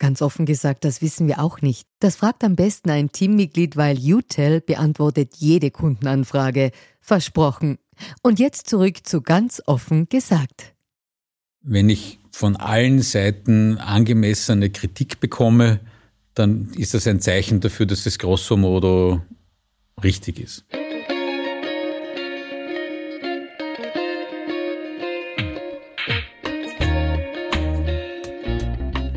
Ganz offen gesagt, das wissen wir auch nicht. Das fragt am besten ein Teammitglied, weil UTEL beantwortet jede Kundenanfrage. Versprochen. Und jetzt zurück zu ganz offen gesagt. Wenn ich von allen Seiten angemessene Kritik bekomme, dann ist das ein Zeichen dafür, dass es grosso modo richtig ist.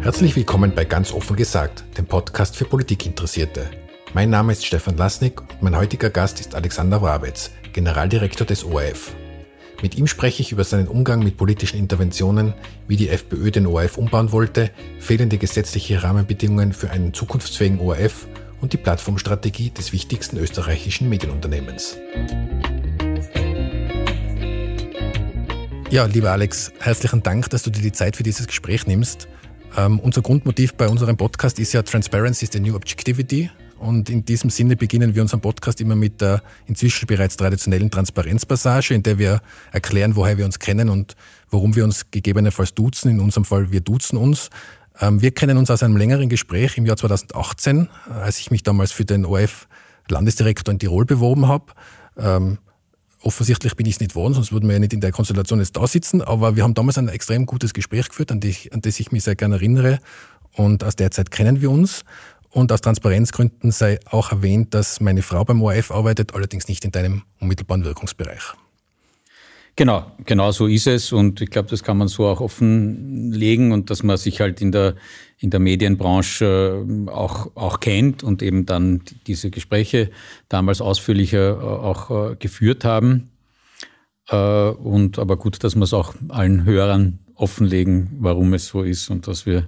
Herzlich willkommen bei Ganz offen gesagt, dem Podcast für Politikinteressierte. Mein Name ist Stefan Lasnik und mein heutiger Gast ist Alexander Wrabetz, Generaldirektor des ORF. Mit ihm spreche ich über seinen Umgang mit politischen Interventionen, wie die FPÖ den ORF umbauen wollte, fehlende gesetzliche Rahmenbedingungen für einen zukunftsfähigen ORF und die Plattformstrategie des wichtigsten österreichischen Medienunternehmens. Ja, lieber Alex, herzlichen Dank, dass du dir die Zeit für dieses Gespräch nimmst. Ähm, unser Grundmotiv bei unserem Podcast ist ja Transparency is the new objectivity. Und in diesem Sinne beginnen wir unseren Podcast immer mit der inzwischen bereits traditionellen Transparenzpassage, in der wir erklären, woher wir uns kennen und warum wir uns gegebenenfalls duzen. In unserem Fall, wir duzen uns. Ähm, wir kennen uns aus einem längeren Gespräch im Jahr 2018, als ich mich damals für den ORF Landesdirektor in Tirol beworben habe. Offensichtlich bin ich es nicht geworden, sonst würden wir ja nicht in der Konstellation jetzt da sitzen. Aber wir haben damals ein extrem gutes Gespräch geführt, an, die, an das ich mich sehr gerne erinnere. Und aus der Zeit kennen wir uns. Und aus Transparenzgründen sei auch erwähnt, dass meine Frau beim ORF arbeitet, allerdings nicht in deinem unmittelbaren Wirkungsbereich. Genau, genau so ist es. Und ich glaube, das kann man so auch offenlegen und dass man sich halt in der, in der Medienbranche äh, auch, auch kennt und eben dann diese Gespräche damals ausführlicher äh, auch äh, geführt haben. Und aber gut, dass wir es auch allen Hörern offenlegen, warum es so ist und dass wir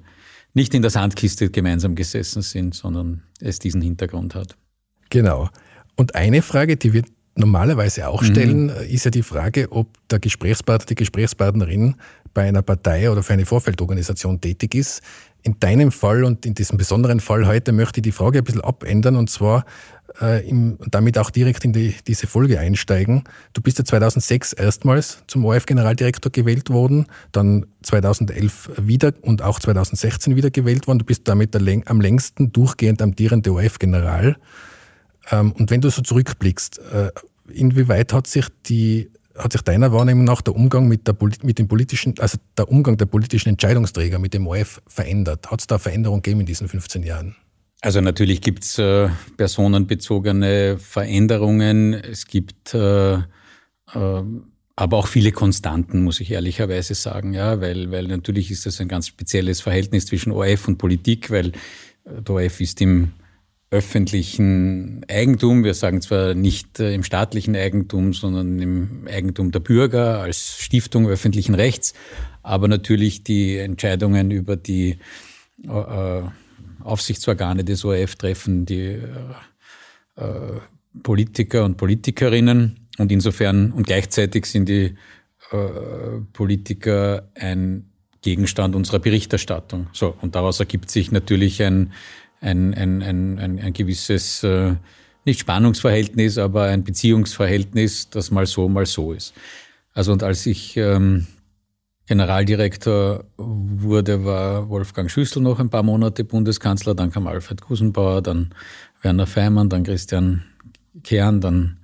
nicht in der Sandkiste gemeinsam gesessen sind, sondern es diesen Hintergrund hat. Genau. Und eine Frage, die wir normalerweise auch stellen, mhm. ist ja die Frage, ob der Gesprächspartner, die Gesprächspartnerin bei einer Partei oder für eine Vorfeldorganisation tätig ist. In deinem Fall und in diesem besonderen Fall heute möchte ich die Frage ein bisschen abändern und zwar äh, im, damit auch direkt in die, diese Folge einsteigen. Du bist ja 2006 erstmals zum ORF-Generaldirektor gewählt worden, dann 2011 wieder und auch 2016 wieder gewählt worden. Du bist damit der, am längsten durchgehend amtierende ORF-General. Ähm, und wenn du so zurückblickst, äh, inwieweit hat sich die hat sich deiner Wahrnehmung nach der Umgang mit, der, mit dem politischen, also der Umgang der politischen Entscheidungsträger mit dem ORF verändert? Hat es da Veränderungen gegeben in diesen 15 Jahren? Also natürlich gibt es äh, personenbezogene Veränderungen. Es gibt äh, äh, aber auch viele Konstanten, muss ich ehrlicherweise sagen, ja, weil, weil natürlich ist das ein ganz spezielles Verhältnis zwischen ORF und Politik, weil der ORF ist im öffentlichen Eigentum. Wir sagen zwar nicht äh, im staatlichen Eigentum, sondern im Eigentum der Bürger als Stiftung öffentlichen Rechts, aber natürlich die Entscheidungen über die äh, Aufsichtsorgane des ORF treffen die äh, äh, Politiker und Politikerinnen und insofern und gleichzeitig sind die äh, Politiker ein Gegenstand unserer Berichterstattung. So und daraus ergibt sich natürlich ein ein, ein, ein, ein, ein gewisses, äh, nicht Spannungsverhältnis, aber ein Beziehungsverhältnis, das mal so, mal so ist. Also und als ich ähm, Generaldirektor wurde, war Wolfgang Schüssel noch ein paar Monate Bundeskanzler, dann kam Alfred Gusenbauer, dann Werner Feimann, dann Christian Kern, dann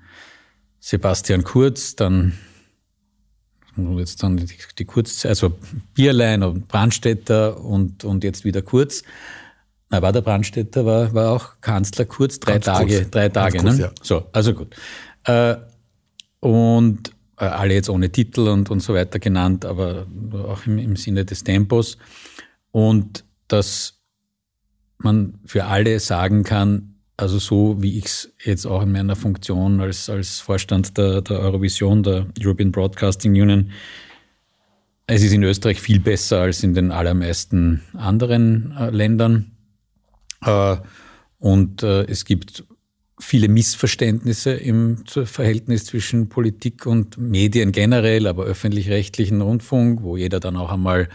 Sebastian Kurz, dann jetzt dann die, die Kurz, also Bierlein und Brandstätter und, und jetzt wieder Kurz. Na, war der Brandstätter, war, war auch Kanzler kurz, drei Ganz Tage, kurz. drei Tage, kurz, ne? Ja. So, also gut. Äh, und äh, alle jetzt ohne Titel und, und so weiter genannt, aber auch im, im Sinne des Tempos. und dass man für alle sagen kann, also so wie ich es jetzt auch in meiner Funktion als, als Vorstand der, der Eurovision, der European Broadcasting Union, es ist in Österreich viel besser als in den allermeisten anderen äh, Ländern. Äh, und äh, es gibt viele Missverständnisse im Verhältnis zwischen Politik und Medien generell, aber öffentlich-rechtlichen Rundfunk, wo jeder dann auch einmal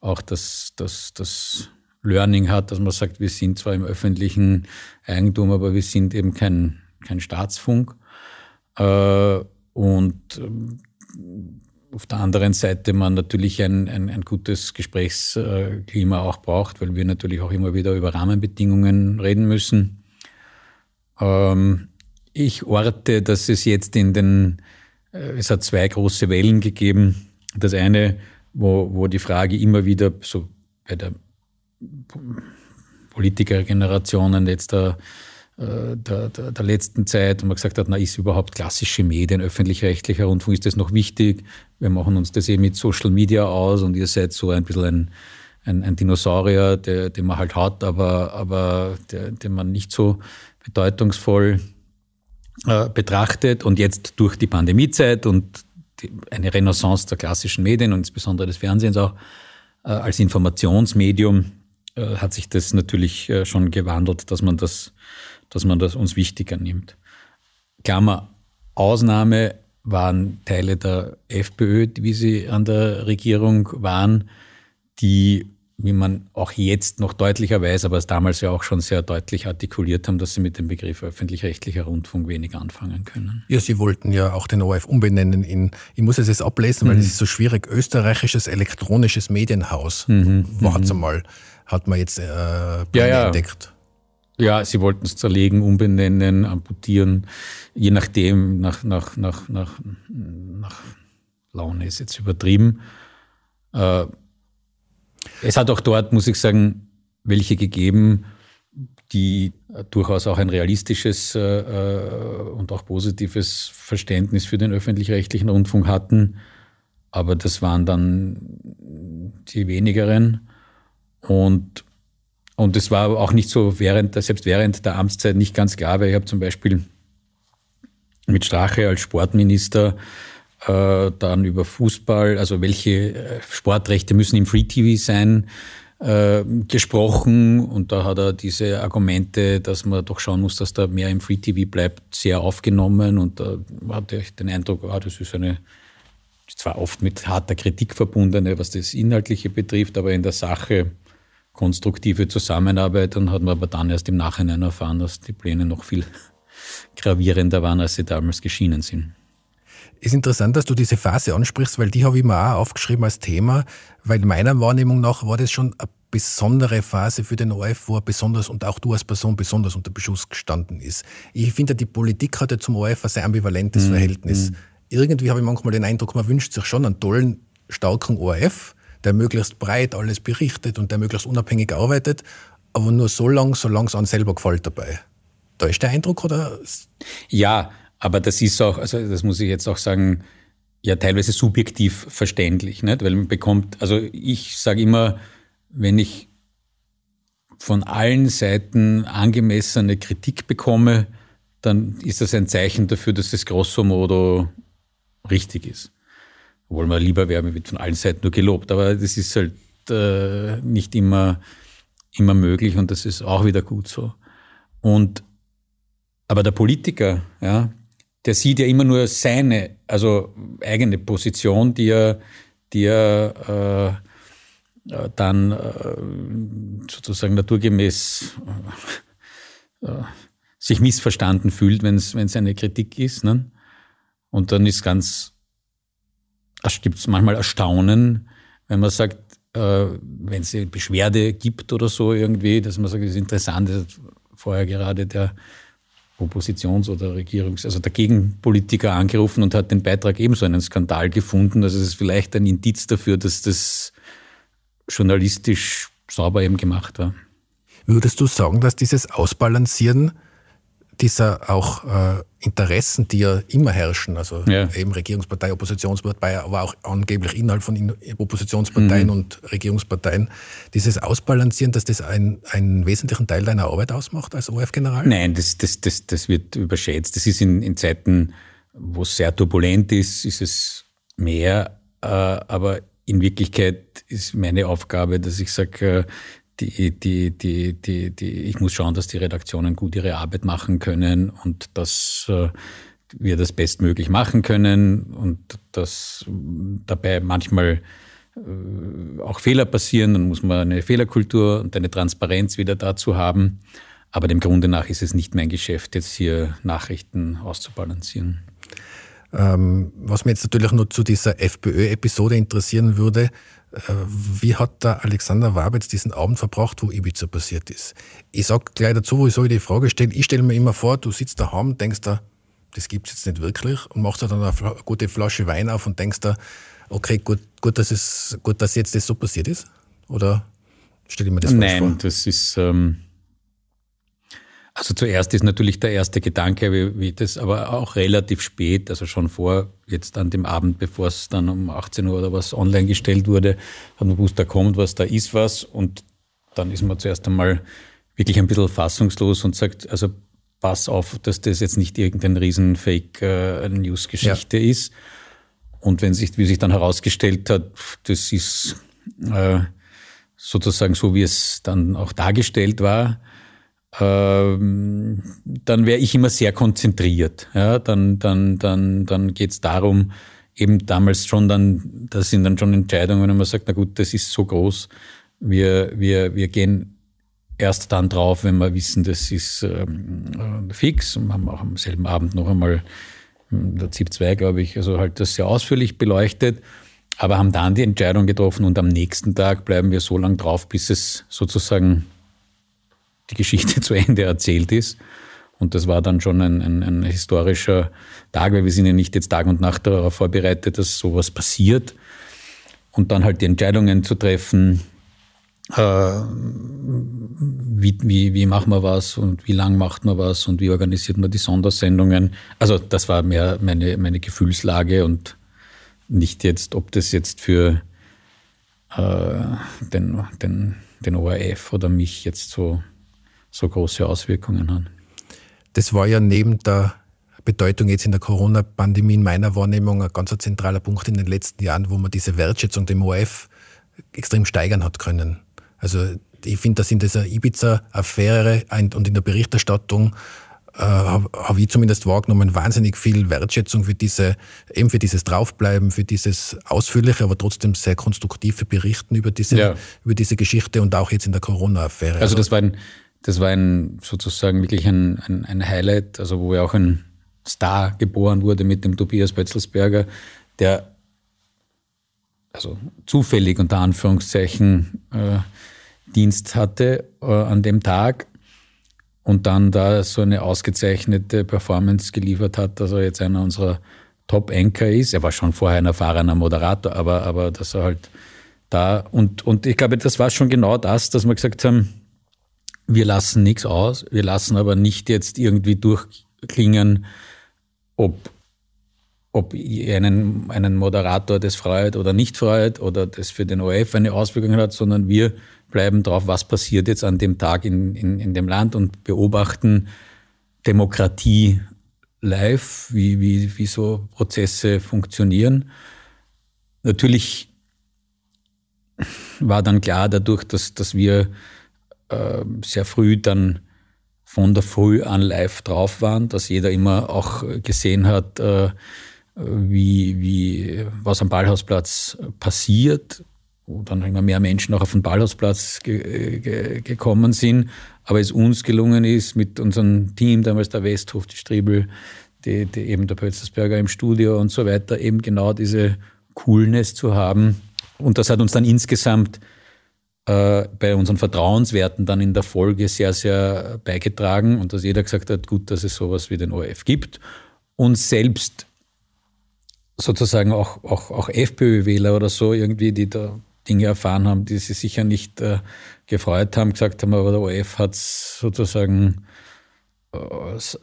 auch das, das, das Learning hat, dass man sagt, wir sind zwar im öffentlichen Eigentum, aber wir sind eben kein, kein Staatsfunk. Äh, und ähm, auf der anderen Seite man natürlich ein, ein, ein gutes Gesprächsklima auch braucht, weil wir natürlich auch immer wieder über Rahmenbedingungen reden müssen. Ähm, ich orte, dass es jetzt in den, äh, es hat zwei große Wellen gegeben. Das eine, wo, wo die Frage immer wieder so bei der Politikergenerationen jetzt der, äh, der, der, der letzten Zeit, wo man gesagt hat, na, ist überhaupt klassische Medien, öffentlich-rechtlicher Rundfunk, ist das noch wichtig? Wir machen uns das eh mit Social Media aus und ihr seid so ein bisschen ein, ein, ein Dinosaurier, der, den man halt hat, aber, aber der, den man nicht so bedeutungsvoll äh, betrachtet. Und jetzt durch die Pandemiezeit und die, eine Renaissance der klassischen Medien und insbesondere des Fernsehens auch äh, als Informationsmedium äh, hat sich das natürlich äh, schon gewandelt, dass man das, dass man das uns wichtiger nimmt. Klammer, Ausnahme waren Teile der FPÖ, wie sie an der Regierung waren, die, wie man auch jetzt noch deutlicher weiß, aber es damals ja auch schon sehr deutlich artikuliert haben, dass sie mit dem Begriff öffentlich-rechtlicher Rundfunk wenig anfangen können. Ja, sie wollten ja auch den ORF umbenennen in, ich muss es jetzt ablesen, weil mhm. es ist so schwierig, österreichisches elektronisches Medienhaus mhm. war mhm. einmal hat man jetzt äh, ja, ja. entdeckt. Ja, sie wollten es zerlegen, umbenennen, amputieren, je nachdem, nach, nach, nach, nach, nach Laune ist jetzt übertrieben. Äh, es hat auch dort, muss ich sagen, welche gegeben, die durchaus auch ein realistisches äh, äh und auch positives Verständnis für den öffentlich-rechtlichen Rundfunk hatten. Aber das waren dann die wenigeren. Und, und es war auch nicht so während, selbst während der Amtszeit nicht ganz klar, weil ich habe zum Beispiel mit Strache als Sportminister äh, dann über Fußball, also welche äh, Sportrechte müssen im Free TV sein, äh, gesprochen. Und da hat er diese Argumente, dass man doch schauen muss, dass da mehr im Free TV bleibt, sehr aufgenommen. Und da hatte ich den Eindruck, ah, das ist eine zwar oft mit harter Kritik verbundene, was das Inhaltliche betrifft, aber in der Sache konstruktive Zusammenarbeit und hat man aber dann erst im Nachhinein erfahren, dass die Pläne noch viel gravierender waren, als sie damals geschienen sind. Ist interessant, dass du diese Phase ansprichst, weil die habe ich mir auch aufgeschrieben als Thema, weil meiner Wahrnehmung nach war das schon eine besondere Phase für den ORF, wo er besonders und auch du als Person besonders unter Beschuss gestanden ist. Ich finde, die Politik hatte zum ORF ein sehr ambivalentes mhm. Verhältnis. Mhm. Irgendwie habe ich manchmal den Eindruck, man wünscht sich schon einen tollen, starken ORF, der möglichst breit alles berichtet und der möglichst unabhängig arbeitet, aber nur so lang, solange es einem selber gefällt dabei. Da ist der Eindruck, oder? Ja, aber das ist auch, also das muss ich jetzt auch sagen, ja teilweise subjektiv verständlich, nicht? weil man bekommt, also ich sage immer, wenn ich von allen Seiten angemessene Kritik bekomme, dann ist das ein Zeichen dafür, dass das grosso modo richtig ist. Obwohl man lieber wäre, wird von allen Seiten nur gelobt. Aber das ist halt äh, nicht immer, immer möglich und das ist auch wieder gut so. Und, aber der Politiker, ja, der sieht ja immer nur seine, also eigene Position, die er, die er äh, äh dann äh, sozusagen naturgemäß äh, sich missverstanden fühlt, wenn es eine Kritik ist. Ne? Und dann ist ganz gibt es manchmal Erstaunen, wenn man sagt, äh, wenn es eine Beschwerde gibt oder so irgendwie, dass man sagt, das ist interessant, das hat vorher gerade der Oppositions- oder Regierungs-, also der Gegenpolitiker angerufen und hat den Beitrag ebenso einen Skandal gefunden. Also es ist vielleicht ein Indiz dafür, dass das journalistisch sauber eben gemacht war. Würdest du sagen, dass dieses Ausbalancieren dieser auch äh, Interessen, die ja immer herrschen, also ja. eben Regierungspartei, Oppositionspartei, aber auch angeblich innerhalb von Oppositionsparteien mhm. und Regierungsparteien, dieses Ausbalancieren, dass das ein, einen wesentlichen Teil deiner Arbeit ausmacht als ORF-General? Nein, das, das, das, das wird überschätzt. Das ist in, in Zeiten, wo es sehr turbulent ist, ist es mehr, äh, aber in Wirklichkeit ist meine Aufgabe, dass ich sage, äh, die, die, die, die, die, ich muss schauen, dass die Redaktionen gut ihre Arbeit machen können und dass äh, wir das bestmöglich machen können und dass dabei manchmal äh, auch Fehler passieren, dann muss man eine Fehlerkultur und eine Transparenz wieder dazu haben. Aber dem Grunde nach ist es nicht mein Geschäft, jetzt hier Nachrichten auszubalancieren. Ähm, was mich jetzt natürlich nur zu dieser FPÖ-Episode interessieren würde, wie hat der Alexander Wabitz diesen Abend verbracht, wo Ibiza passiert ist? Ich sage gleich dazu, wo ich so die Frage stelle, ich stelle mir immer vor, du sitzt daheim, denkst da, das gibt es jetzt nicht wirklich und machst dann eine gute Flasche Wein auf und denkst da, okay, gut, gut, dass, es, gut dass jetzt das so passiert ist? Oder stelle ich mir das Nein, vor? Nein, das ist... Ähm also zuerst ist natürlich der erste Gedanke, wie, wie das, aber auch relativ spät, also schon vor jetzt an dem Abend, bevor es dann um 18 Uhr oder was online gestellt wurde, hat man gewusst, da kommt was, da ist was und dann ist man zuerst einmal wirklich ein bisschen fassungslos und sagt, also pass auf, dass das jetzt nicht irgendein riesen Fake-News-Geschichte äh, ja. ist. Und wenn sich, wie sich dann herausgestellt hat, das ist äh, sozusagen so, wie es dann auch dargestellt war, ähm, dann wäre ich immer sehr konzentriert. Ja, dann dann, dann, dann geht es darum, eben damals schon dann, das sind dann schon Entscheidungen, wenn man sagt, na gut, das ist so groß, wir, wir, wir gehen erst dann drauf, wenn wir wissen, das ist ähm, äh, fix. Und haben auch am selben Abend noch einmal hm, der ZIP 2, glaube ich, also halt das sehr ausführlich beleuchtet, aber haben dann die Entscheidung getroffen und am nächsten Tag bleiben wir so lange drauf, bis es sozusagen die Geschichte zu Ende erzählt ist. Und das war dann schon ein, ein, ein, historischer Tag, weil wir sind ja nicht jetzt Tag und Nacht darauf vorbereitet, dass sowas passiert. Und dann halt die Entscheidungen zu treffen, äh, wie, wie, wie machen wir was und wie lang macht man was und wie organisiert man die Sondersendungen. Also das war mehr meine, meine Gefühlslage und nicht jetzt, ob das jetzt für äh, den, den, den ORF oder mich jetzt so so große Auswirkungen haben. Das war ja neben der Bedeutung jetzt in der Corona-Pandemie in meiner Wahrnehmung ein ganz zentraler Punkt in den letzten Jahren, wo man diese Wertschätzung dem ORF extrem steigern hat können. Also ich finde, dass in dieser Ibiza-Affäre und in der Berichterstattung äh, habe hab ich zumindest wahrgenommen, wahnsinnig viel Wertschätzung für diese, eben für dieses Draufbleiben, für dieses ausführliche, aber trotzdem sehr konstruktive Berichten über diese, ja. über diese Geschichte und auch jetzt in der Corona-Affäre. Also das war ein das war ein, sozusagen wirklich ein, ein, ein Highlight, also wo ja auch ein Star geboren wurde mit dem Tobias Betzelsberger, der also zufällig unter Anführungszeichen äh, Dienst hatte äh, an dem Tag und dann da so eine ausgezeichnete Performance geliefert hat, dass er jetzt einer unserer Top-Anchor ist. Er war schon vorher ein erfahrener Moderator, aber, aber dass er halt da und, und ich glaube, das war schon genau das, dass wir gesagt haben, wir lassen nichts aus, wir lassen aber nicht jetzt irgendwie durchklingen, ob, ob einen, einen Moderator das freut oder nicht freut oder das für den ORF eine Auswirkung hat, sondern wir bleiben drauf, was passiert jetzt an dem Tag in, in, in dem Land und beobachten Demokratie live, wie, wie, wie so Prozesse funktionieren. Natürlich war dann klar dadurch, dass, dass wir äh, sehr früh dann von der Früh an live drauf waren, dass jeder immer auch gesehen hat, äh, wie, wie, was am Ballhausplatz passiert, wo dann immer mehr Menschen auch auf den Ballhausplatz ge ge gekommen sind. Aber es uns gelungen ist, mit unserem Team, damals der Westhof, die Striebel, die, die eben der Pölzersberger im Studio und so weiter, eben genau diese Coolness zu haben. Und das hat uns dann insgesamt äh, bei unseren Vertrauenswerten dann in der Folge sehr, sehr beigetragen und dass jeder gesagt hat, gut, dass es sowas wie den ORF gibt. Und selbst sozusagen auch, auch, auch FPÖ-Wähler oder so irgendwie, die da Dinge erfahren haben, die sie sicher nicht äh, gefreut haben, gesagt haben, aber der ORF hat es sozusagen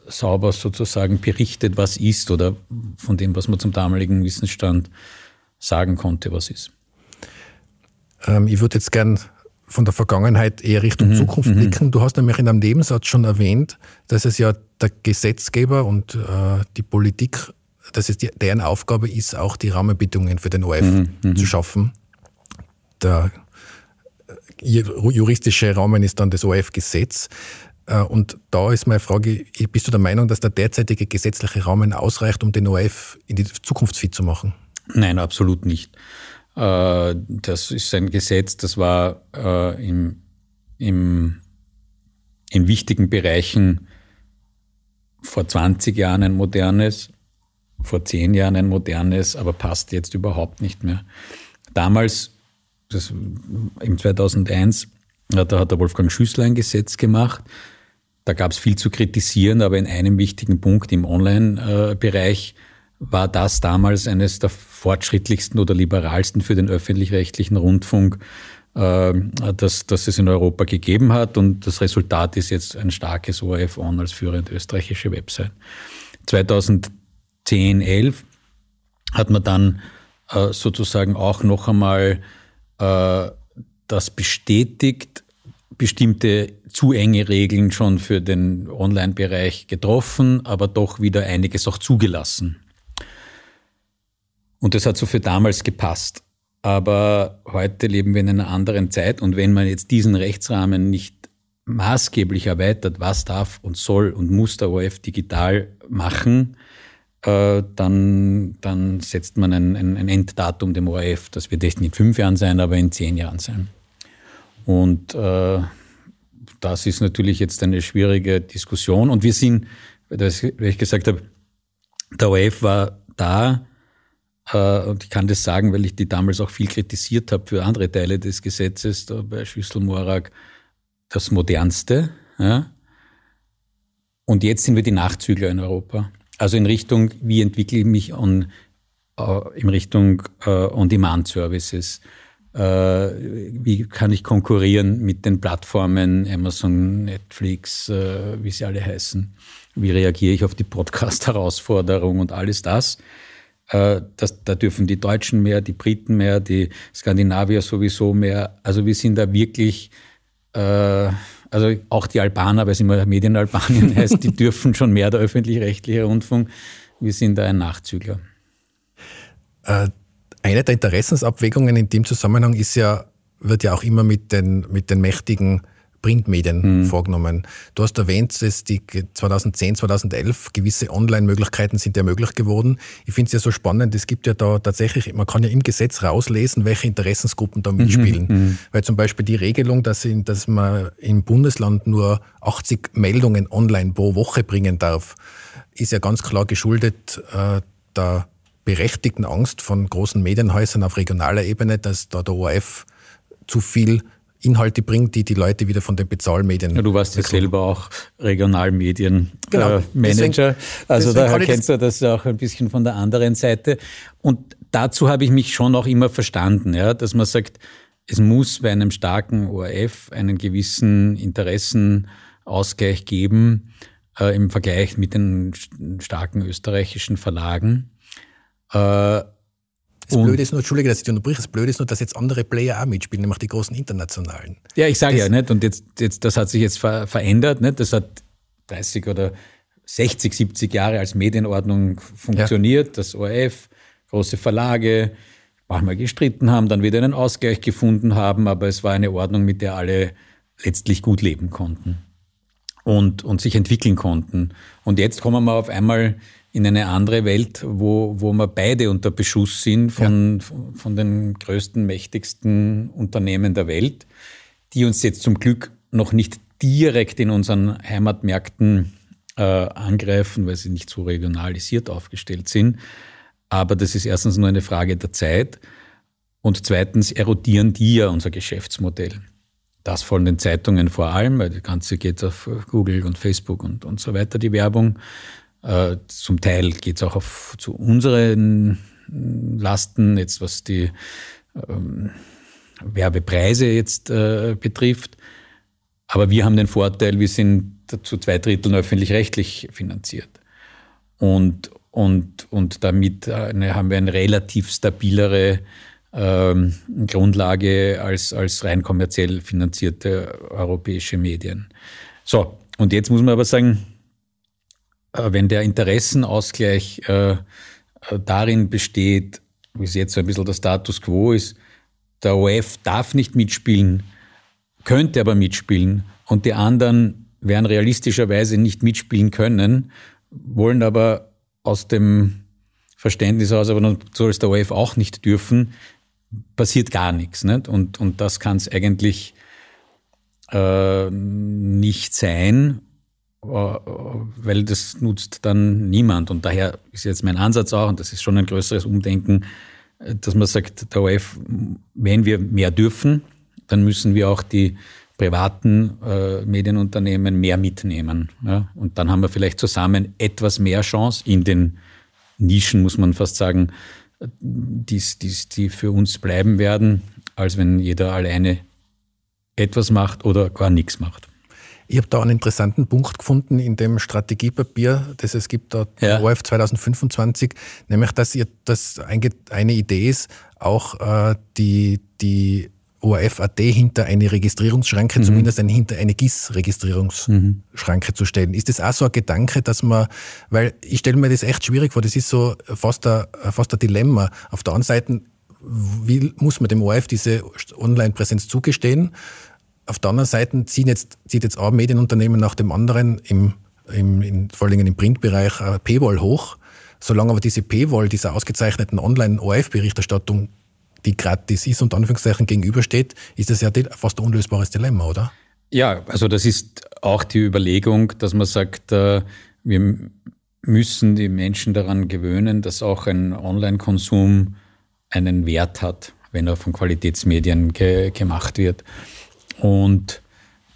sauber sozusagen berichtet, was ist oder von dem, was man zum damaligen Wissensstand sagen konnte, was ist. Ähm, ich würde jetzt gern von der Vergangenheit eher Richtung mhm. Zukunft mhm. blicken. Du hast nämlich in einem Nebensatz schon erwähnt, dass es ja der Gesetzgeber und äh, die Politik, dass es die, deren Aufgabe ist, auch die Rahmenbedingungen für den OF mhm. mhm. zu schaffen. Der äh, juristische Rahmen ist dann das OF-Gesetz. Äh, und da ist meine Frage, bist du der Meinung, dass der derzeitige gesetzliche Rahmen ausreicht, um den OF in die Zukunft fit zu machen? Nein, absolut nicht. Äh, das ist ein Gesetz, das war äh, im, in wichtigen Bereichen vor 20 Jahren ein modernes, vor 10 Jahren ein modernes, aber passt jetzt überhaupt nicht mehr. Damals, das, im 2001, da hat der Wolfgang Schüssler ein Gesetz gemacht. Da gab es viel zu kritisieren, aber in einem wichtigen Punkt im Online-Bereich äh, war das damals eines der fortschrittlichsten oder liberalsten für den öffentlich-rechtlichen Rundfunk, äh, das, das es in Europa gegeben hat. Und das Resultat ist jetzt ein starkes ORF On als führende österreichische Website. 2010, 11 hat man dann äh, sozusagen auch noch einmal äh, das bestätigt, bestimmte zu enge Regeln schon für den Online-Bereich getroffen, aber doch wieder einiges auch zugelassen. Und das hat so für damals gepasst. Aber heute leben wir in einer anderen Zeit und wenn man jetzt diesen Rechtsrahmen nicht maßgeblich erweitert, was darf und soll und muss der ORF digital machen, äh, dann, dann setzt man ein, ein, ein, Enddatum dem ORF. Das wird nicht in fünf Jahren sein, aber in zehn Jahren sein. Und äh, das ist natürlich jetzt eine schwierige Diskussion. Und wir sind, weil ich gesagt habe, der ORF war da, und ich kann das sagen, weil ich die damals auch viel kritisiert habe für andere Teile des Gesetzes, da bei Schüssel-Morak das modernste. Ja. Und jetzt sind wir die Nachzügler in Europa. Also in Richtung, wie entwickle ich mich on, äh, in Richtung äh, On-Demand-Services. Äh, wie kann ich konkurrieren mit den Plattformen Amazon, Netflix, äh, wie sie alle heißen? Wie reagiere ich auf die Podcast-Herausforderung und alles das? Äh, das, da dürfen die Deutschen mehr, die Briten mehr, die Skandinavier sowieso mehr. Also wir sind da wirklich, äh, also auch die Albaner, weil es immer Medienalbanien heißt, die dürfen schon mehr der öffentlich-rechtliche Rundfunk. Wir sind da ein Nachzügler. Äh, eine der Interessensabwägungen in dem Zusammenhang ist ja, wird ja auch immer mit den, mit den mächtigen Printmedien mhm. vorgenommen. Du hast erwähnt, dass die 2010, 2011 gewisse Online-Möglichkeiten sind ja möglich geworden. Ich finde es ja so spannend, es gibt ja da tatsächlich, man kann ja im Gesetz rauslesen, welche Interessensgruppen da mitspielen. Mhm. mhm. Weil zum Beispiel die Regelung, dass, in, dass man im Bundesland nur 80 Meldungen online pro Woche bringen darf, ist ja ganz klar geschuldet äh, der berechtigten Angst von großen Medienhäusern auf regionaler Ebene, dass da der ORF zu viel Inhalte bringt, die die Leute wieder von den Bezahlmedien. Ja, du warst ja selber auch Regionalmedienmanager. Genau. Äh, also daher kennst du das auch ein bisschen von der anderen Seite. Und dazu habe ich mich schon auch immer verstanden, ja, dass man sagt, es muss bei einem starken ORF einen gewissen Interessenausgleich geben äh, im Vergleich mit den starken österreichischen Verlagen. Äh, das Blöde ist nur, Entschuldige, dass ich dich unterbrich, das Blöde ist nur, dass jetzt andere Player auch mitspielen, nämlich die großen internationalen. Ja, ich sage ja, nicht? Und jetzt, jetzt, das hat sich jetzt ver verändert, nicht? Das hat 30 oder 60, 70 Jahre als Medienordnung funktioniert, ja. das ORF, große Verlage, manchmal gestritten haben, dann wieder einen Ausgleich gefunden haben, aber es war eine Ordnung, mit der alle letztlich gut leben konnten und, und sich entwickeln konnten. Und jetzt kommen wir auf einmal in eine andere Welt, wo, wo wir beide unter Beschuss sind von, ja. von den größten, mächtigsten Unternehmen der Welt, die uns jetzt zum Glück noch nicht direkt in unseren Heimatmärkten äh, angreifen, weil sie nicht so regionalisiert aufgestellt sind. Aber das ist erstens nur eine Frage der Zeit und zweitens erodieren die ja unser Geschäftsmodell. Das von den Zeitungen vor allem, weil das Ganze geht auf Google und Facebook und, und so weiter, die Werbung. Äh, zum Teil geht es auch auf, zu unseren Lasten, jetzt was die ähm, Werbepreise jetzt äh, betrifft. Aber wir haben den Vorteil, wir sind zu zwei Dritteln öffentlich-rechtlich finanziert. Und, und, und damit eine, haben wir eine relativ stabilere ähm, Grundlage als, als rein kommerziell finanzierte europäische Medien. So, und jetzt muss man aber sagen, äh, wenn der Interessenausgleich äh, äh, darin besteht, wie es jetzt so ein bisschen der Status quo ist, der OF darf nicht mitspielen, könnte aber mitspielen und die anderen werden realistischerweise nicht mitspielen können, wollen aber aus dem Verständnis aus, aber soll es der OF auch nicht dürfen, passiert gar nichts. Nicht? Und, und das kann es eigentlich äh, nicht sein, äh, weil das nutzt dann niemand. Und daher ist jetzt mein Ansatz auch, und das ist schon ein größeres Umdenken, dass man sagt, der OF, wenn wir mehr dürfen, dann müssen wir auch die privaten äh, Medienunternehmen mehr mitnehmen. Ja? Und dann haben wir vielleicht zusammen etwas mehr Chance in den Nischen, muss man fast sagen, die's, die's, die für uns bleiben werden, als wenn jeder alleine etwas macht oder gar nichts macht. Ich habe da einen interessanten Punkt gefunden in dem Strategiepapier, das es gibt, da ja. ORF 2025, nämlich, dass ihr das eine Idee ist, auch äh, die, die ORF.at hinter eine Registrierungsschranke, mhm. zumindest eine, hinter eine GIS-Registrierungsschranke mhm. zu stellen. Ist das auch so ein Gedanke, dass man, weil ich stelle mir das echt schwierig vor, das ist so fast ein, fast ein Dilemma. Auf der anderen Seite wie, muss man dem ORF diese Online-Präsenz zugestehen? Auf der anderen Seite ziehen jetzt, zieht jetzt auch Medienunternehmen nach dem anderen, im, im, in, vor allem im Printbereich, äh, Paywall hoch. Solange aber diese Paywall dieser ausgezeichneten Online-ORF-Berichterstattung die gratis ist und Anführungszeichen gegenübersteht, ist das ja fast ein unlösbares Dilemma, oder? Ja, also das ist auch die Überlegung, dass man sagt, äh, wir müssen die Menschen daran gewöhnen, dass auch ein Online-Konsum einen Wert hat, wenn er von Qualitätsmedien ge gemacht wird. Und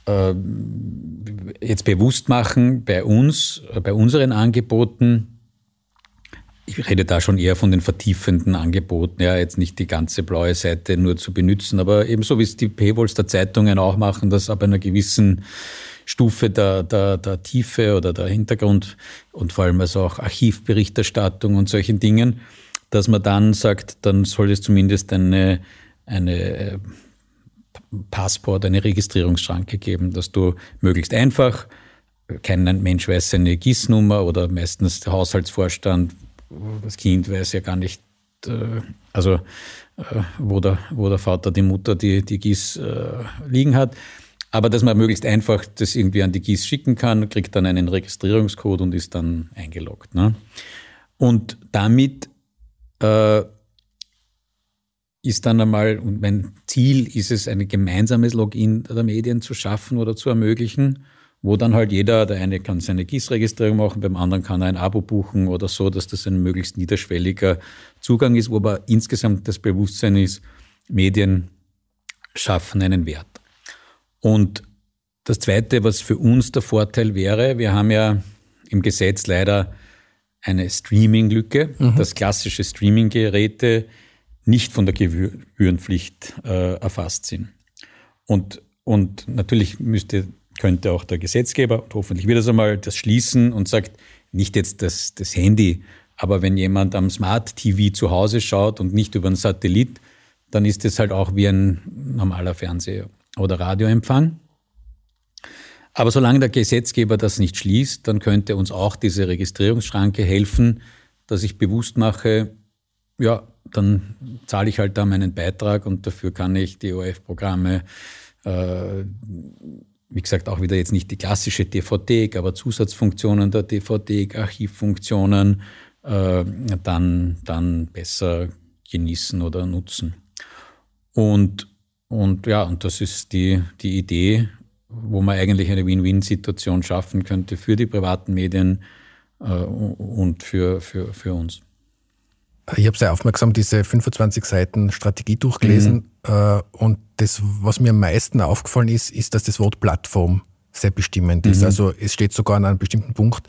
äh, jetzt bewusst machen bei uns, bei unseren Angeboten, ich rede da schon eher von den vertiefenden Angeboten, ja, jetzt nicht die ganze blaue Seite nur zu benutzen, aber ebenso wie es die Paywalls der Zeitungen auch machen, dass ab einer gewissen Stufe der, der, der Tiefe oder der Hintergrund und vor allem also auch Archivberichterstattung und solchen Dingen, dass man dann sagt, dann soll es zumindest eine, eine äh, Passport, eine Registrierungsschranke geben, dass du möglichst einfach, kein Mensch weiß seine GIS-Nummer oder meistens der Haushaltsvorstand das Kind weiß ja gar nicht, äh, also äh, wo, der, wo der Vater, die Mutter die, die GIS äh, liegen hat. Aber dass man möglichst einfach das irgendwie an die GIS schicken kann, kriegt dann einen Registrierungscode und ist dann eingeloggt. Ne? Und damit äh, ist dann einmal, und mein Ziel ist es, ein gemeinsames Login der Medien zu schaffen oder zu ermöglichen wo dann halt jeder, der eine kann seine GIS-Registrierung machen, beim anderen kann er ein Abo buchen oder so, dass das ein möglichst niederschwelliger Zugang ist, wo aber insgesamt das Bewusstsein ist, Medien schaffen einen Wert. Und das Zweite, was für uns der Vorteil wäre, wir haben ja im Gesetz leider eine Streaming-Lücke, mhm. dass klassische Streaming-Geräte nicht von der Gebührenpflicht äh, erfasst sind. Und, und natürlich müsste könnte auch der Gesetzgeber, und hoffentlich wird es einmal, das schließen und sagt, nicht jetzt das, das Handy, aber wenn jemand am Smart TV zu Hause schaut und nicht über einen Satellit, dann ist es halt auch wie ein normaler Fernseher oder Radioempfang. Aber solange der Gesetzgeber das nicht schließt, dann könnte uns auch diese Registrierungsschranke helfen, dass ich bewusst mache, ja, dann zahle ich halt da meinen Beitrag und dafür kann ich die OF-Programme äh, wie gesagt, auch wieder jetzt nicht die klassische DVD, aber Zusatzfunktionen der DVD, Archivfunktionen äh, dann, dann besser genießen oder nutzen. Und, und ja, und das ist die, die Idee, wo man eigentlich eine Win-Win-Situation schaffen könnte für die privaten Medien äh, und für, für, für uns. Ich habe sehr aufmerksam diese 25 Seiten Strategie durchgelesen mhm. Und das, was mir am meisten aufgefallen ist, ist, dass das Wort Plattform sehr bestimmend ist. Mhm. Also es steht sogar an einem bestimmten Punkt,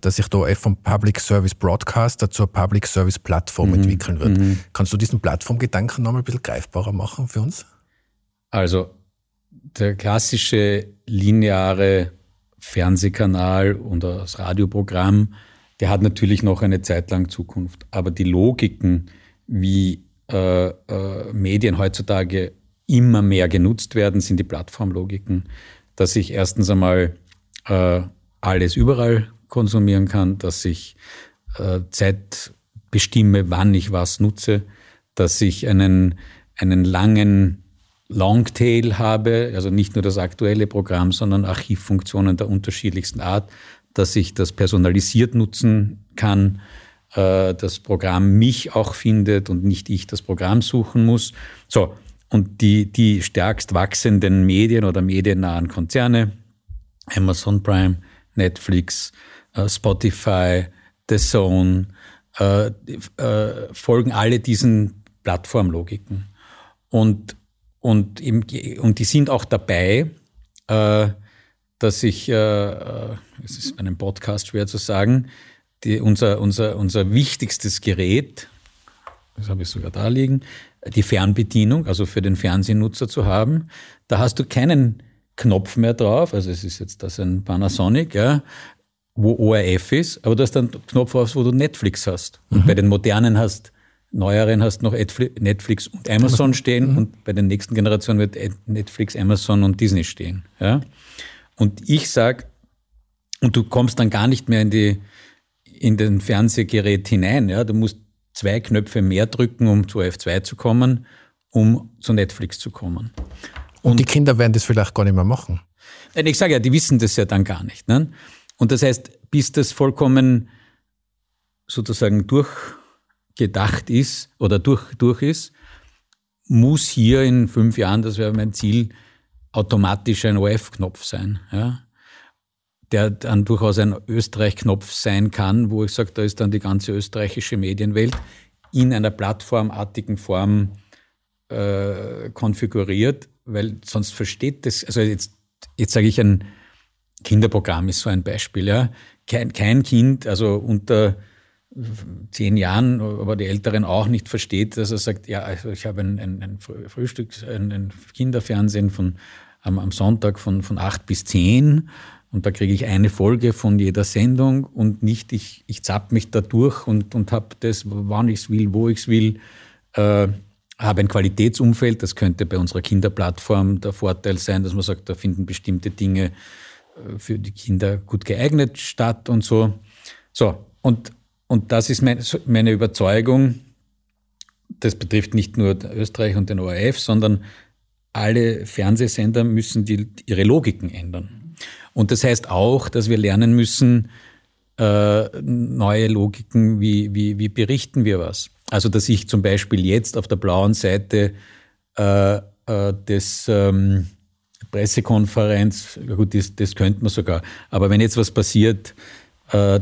dass sich da vom Public Service Broadcaster zur Public Service Plattform mhm. entwickeln wird. Mhm. Kannst du diesen Plattformgedanken nochmal ein bisschen greifbarer machen für uns? Also der klassische lineare Fernsehkanal und das Radioprogramm, der hat natürlich noch eine Zeit lang Zukunft. Aber die Logiken, wie äh, äh, Medien heutzutage immer mehr genutzt werden, sind die Plattformlogiken, dass ich erstens einmal äh, alles überall konsumieren kann, dass ich äh, Zeit bestimme, wann ich was nutze, dass ich einen, einen langen Longtail habe, also nicht nur das aktuelle Programm, sondern Archivfunktionen der unterschiedlichsten Art, dass ich das personalisiert nutzen kann, äh, das Programm mich auch findet und nicht ich das Programm suchen muss. So, und die, die stärkst wachsenden Medien oder mediennahen Konzerne, Amazon Prime, Netflix, äh, Spotify, The Zone, äh, äh, folgen alle diesen Plattformlogiken. Und, und, im, und die sind auch dabei, dass ich, es ist bei einem Podcast schwer zu sagen, die, unser, unser, unser wichtigstes Gerät, das habe ich sogar da liegen, die Fernbedienung, also für den Fernsehnutzer zu haben. Da hast du keinen Knopf mehr drauf, also es ist jetzt das ein Panasonic, ja, wo ORF ist, aber du hast einen Knopf drauf, wo du Netflix hast. Und mhm. bei den modernen hast, neueren hast noch Netflix und Amazon stehen mhm. und bei den nächsten Generationen wird Netflix, Amazon und Disney stehen. Ja? Und ich sage, und du kommst dann gar nicht mehr in die in den Fernsehgerät hinein. Ja? Du musst zwei Knöpfe mehr drücken, um zu F2 zu kommen, um zu Netflix zu kommen. Und, und die Kinder werden das vielleicht gar nicht mehr machen. Ich sage ja, die wissen das ja dann gar nicht. Ne? Und das heißt, bis das vollkommen sozusagen durchgedacht ist oder durch, durch ist, muss hier in fünf Jahren, das wäre mein Ziel, automatisch ein OF-Knopf sein. Ja? Der dann durchaus ein Österreich-Knopf sein kann, wo ich sage, da ist dann die ganze österreichische Medienwelt in einer plattformartigen Form äh, konfiguriert, weil sonst versteht das, also jetzt, jetzt sage ich, ein Kinderprogramm ist so ein Beispiel, ja. Kein, kein Kind, also unter zehn Jahren, aber die Älteren auch nicht versteht, dass er sagt, ja, also ich habe ein, ein, ein Frühstück, ein, ein Kinderfernsehen von, am, am Sonntag von, von acht bis zehn und da kriege ich eine Folge von jeder Sendung und nicht, ich, ich zapp mich da durch und, und habe das, wann ich es will, wo ich es will. Äh, habe ein Qualitätsumfeld, das könnte bei unserer Kinderplattform der Vorteil sein, dass man sagt, da finden bestimmte Dinge äh, für die Kinder gut geeignet statt und so. So, und, und das ist mein, meine Überzeugung. Das betrifft nicht nur Österreich und den ORF, sondern alle Fernsehsender müssen die, ihre Logiken ändern. Und das heißt auch, dass wir lernen müssen, äh, neue Logiken, wie, wie, wie berichten wir was. Also, dass ich zum Beispiel jetzt auf der blauen Seite äh, äh, des ähm, Pressekonferenz, gut, das, das könnte man sogar, aber wenn jetzt was passiert, äh,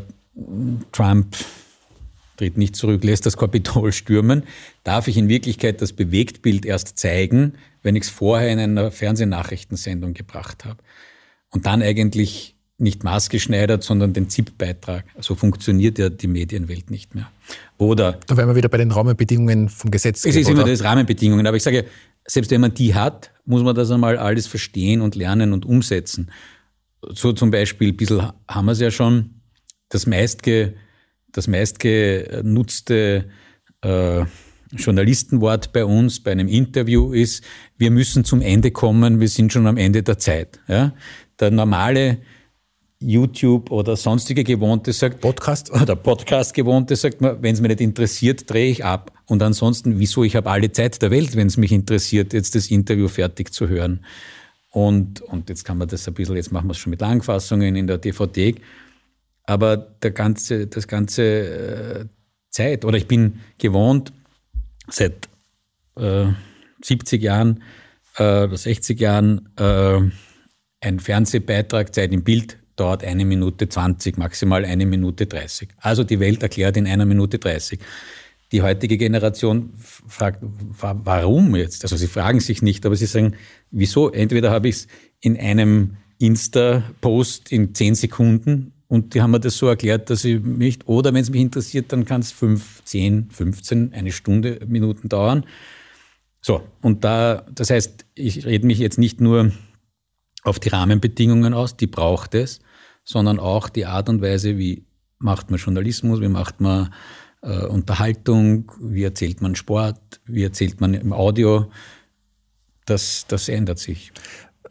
Trump tritt nicht zurück, lässt das Kapitol stürmen, darf ich in Wirklichkeit das Bewegtbild erst zeigen, wenn ich es vorher in einer Fernsehnachrichtensendung gebracht habe und dann eigentlich nicht maßgeschneidert, sondern den ZIP-Beitrag. So funktioniert ja die Medienwelt nicht mehr. Oder. Da wären wir wieder bei den Rahmenbedingungen vom Gesetz. Es ist immer das Rahmenbedingungen. Aber ich sage, selbst wenn man die hat, muss man das einmal alles verstehen und lernen und umsetzen. So zum Beispiel, ein bisschen haben wir es ja schon, das meistge, das meistgenutzte äh, Journalistenwort bei uns bei einem Interview ist, wir müssen zum Ende kommen, wir sind schon am Ende der Zeit. Ja? Der normale YouTube oder sonstige Gewohnte sagt, Podcast oder Podcast Gewohnte sagt man, wenn es mich nicht interessiert, drehe ich ab. Und ansonsten, wieso? Ich habe alle Zeit der Welt, wenn es mich interessiert, jetzt das Interview fertig zu hören. Und, und jetzt kann man das ein bisschen, jetzt machen wir es schon mit Langfassungen in der DVD. Aber der ganze, das ganze äh, Zeit, oder ich bin gewohnt, seit äh, 70 Jahren äh, oder 60 Jahren, äh, ein Fernsehbeitrag, Zeit im Bild, dauert eine Minute 20, maximal eine Minute 30. Also die Welt erklärt in einer Minute 30. Die heutige Generation fragt, warum jetzt? Also sie fragen sich nicht, aber sie sagen, wieso? Entweder habe ich es in einem Insta-Post in 10 Sekunden und die haben mir das so erklärt, dass ich mich, oder wenn es mich interessiert, dann kann es 5, 10, 15, eine Stunde, Minuten dauern. So, und da, das heißt, ich rede mich jetzt nicht nur auf die Rahmenbedingungen aus, die braucht es, sondern auch die Art und Weise, wie macht man Journalismus, wie macht man äh, Unterhaltung, wie erzählt man Sport, wie erzählt man im Audio. Das, das ändert sich.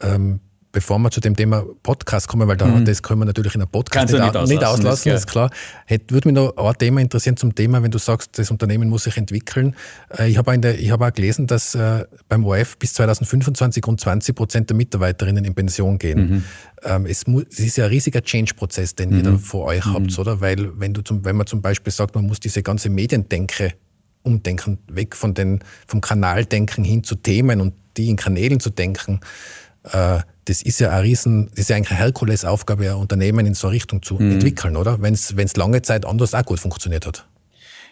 Ähm, bevor wir zu dem Thema Podcast kommen, weil da, mhm. das können wir natürlich in einem Podcast nicht, nicht, auslassen, auslassen, ist klar. Hätte, würde mich noch ein Thema interessieren zum Thema, wenn du sagst, das Unternehmen muss sich entwickeln. Äh, ich habe auch, hab auch gelesen, dass äh, beim ORF bis 2025 rund 20 Prozent der Mitarbeiterinnen in Pension gehen. Mhm. Ähm, es, muss, es, ist ja ein riesiger Change-Prozess, den mhm. ihr da vor euch mhm. habt, oder? Weil wenn, du zum, wenn man zum Beispiel sagt, man muss diese ganze Mediendenke umdenken, weg von den, vom Kanaldenken hin zu Themen und die in Kanälen zu denken, äh, das ist ja ein Riesen, das ist ja eigentlich eine Herkulesaufgabe, ein Unternehmen in so eine Richtung zu mhm. entwickeln, oder? Wenn es lange Zeit anders auch gut funktioniert hat.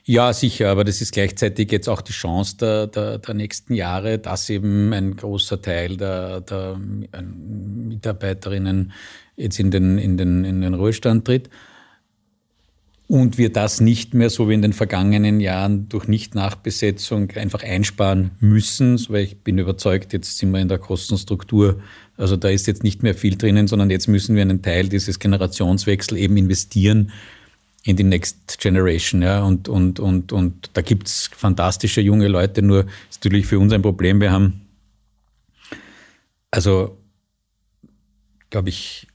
Ja, sicher, aber das ist gleichzeitig jetzt auch die Chance der, der, der nächsten Jahre, dass eben ein großer Teil der, der Mitarbeiterinnen jetzt in den, in, den, in den Ruhestand tritt und wir das nicht mehr so wie in den vergangenen Jahren durch Nicht-Nachbesetzung einfach einsparen müssen, weil ich bin überzeugt, jetzt sind wir in der Kostenstruktur, also da ist jetzt nicht mehr viel drinnen, sondern jetzt müssen wir einen Teil dieses Generationswechsel eben investieren in die Next Generation. Ja, und, und, und, und da gibt's fantastische junge Leute, nur ist natürlich für uns ein Problem. Wir haben, also, glaube ich,